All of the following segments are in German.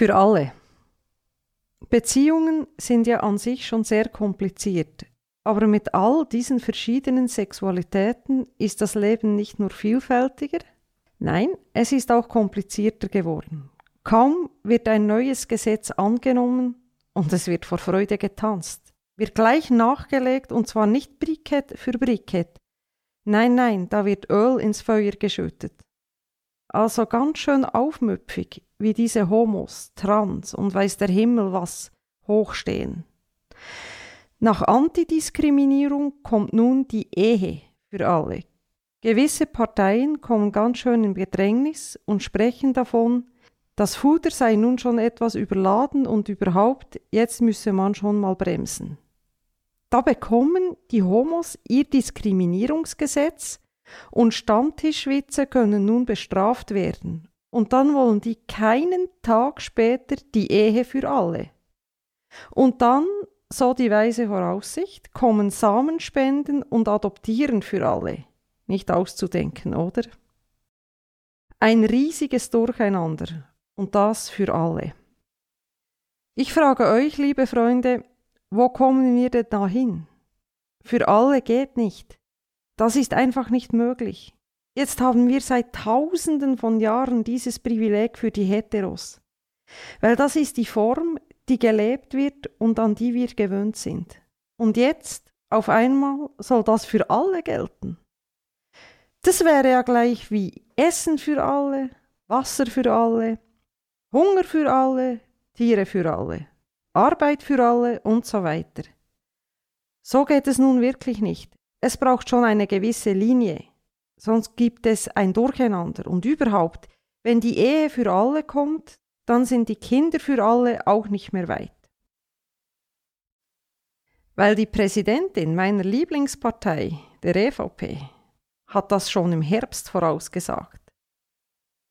Für alle. Beziehungen sind ja an sich schon sehr kompliziert, aber mit all diesen verschiedenen Sexualitäten ist das Leben nicht nur vielfältiger, nein, es ist auch komplizierter geworden. Kaum wird ein neues Gesetz angenommen und es wird vor Freude getanzt, wird gleich nachgelegt und zwar nicht Brikett für Brikett. Nein, nein, da wird Öl ins Feuer geschüttet. Also ganz schön aufmüpfig, wie diese Homos, Trans und weiß der Himmel was hochstehen. Nach Antidiskriminierung kommt nun die Ehe für alle. Gewisse Parteien kommen ganz schön in Bedrängnis und sprechen davon, das Fuder sei nun schon etwas überladen und überhaupt, jetzt müsse man schon mal bremsen. Da bekommen die Homos ihr Diskriminierungsgesetz und Stammtischwitze können nun bestraft werden. Und dann wollen die keinen Tag später die Ehe für alle. Und dann, so die weise Voraussicht, kommen Samenspenden und Adoptieren für alle. Nicht auszudenken, oder? Ein riesiges Durcheinander. Und das für alle. Ich frage euch, liebe Freunde, wo kommen wir denn da hin? Für alle geht nicht. Das ist einfach nicht möglich. Jetzt haben wir seit Tausenden von Jahren dieses Privileg für die Heteros. Weil das ist die Form, die gelebt wird und an die wir gewöhnt sind. Und jetzt, auf einmal, soll das für alle gelten. Das wäre ja gleich wie Essen für alle, Wasser für alle, Hunger für alle, Tiere für alle, Arbeit für alle und so weiter. So geht es nun wirklich nicht. Es braucht schon eine gewisse Linie, sonst gibt es ein Durcheinander. Und überhaupt, wenn die Ehe für alle kommt, dann sind die Kinder für alle auch nicht mehr weit. Weil die Präsidentin meiner Lieblingspartei, der EVP, hat das schon im Herbst vorausgesagt.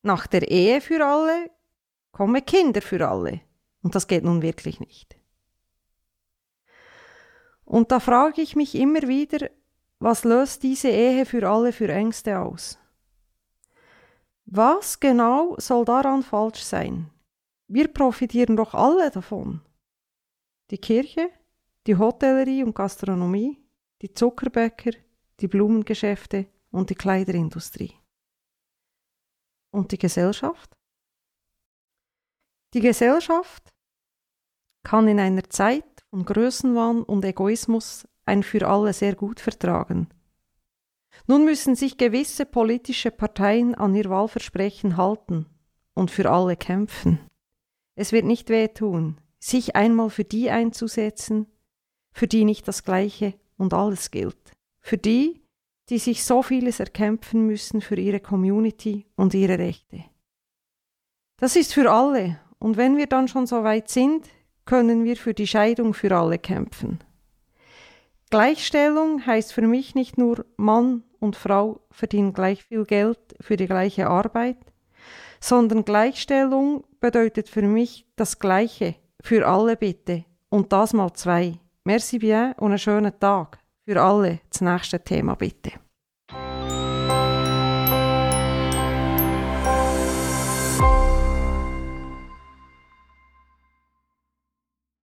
Nach der Ehe für alle komme Kinder für alle. Und das geht nun wirklich nicht. Und da frage ich mich immer wieder, was löst diese Ehe für alle für Ängste aus? Was genau soll daran falsch sein? Wir profitieren doch alle davon. Die Kirche, die Hotellerie und Gastronomie, die Zuckerbäcker, die Blumengeschäfte und die Kleiderindustrie. Und die Gesellschaft? Die Gesellschaft kann in einer Zeit von Größenwahn und Egoismus ein für alle sehr gut vertragen. Nun müssen sich gewisse politische Parteien an ihr Wahlversprechen halten und für alle kämpfen. Es wird nicht wehtun, sich einmal für die einzusetzen, für die nicht das Gleiche und alles gilt, für die, die sich so vieles erkämpfen müssen für ihre Community und ihre Rechte. Das ist für alle, und wenn wir dann schon so weit sind, können wir für die Scheidung für alle kämpfen. Gleichstellung heißt für mich nicht nur Mann und Frau verdienen gleich viel Geld für die gleiche Arbeit, sondern Gleichstellung bedeutet für mich das Gleiche für alle bitte und das mal zwei. Merci bien und einen schönen Tag. Für alle das nächste Thema bitte.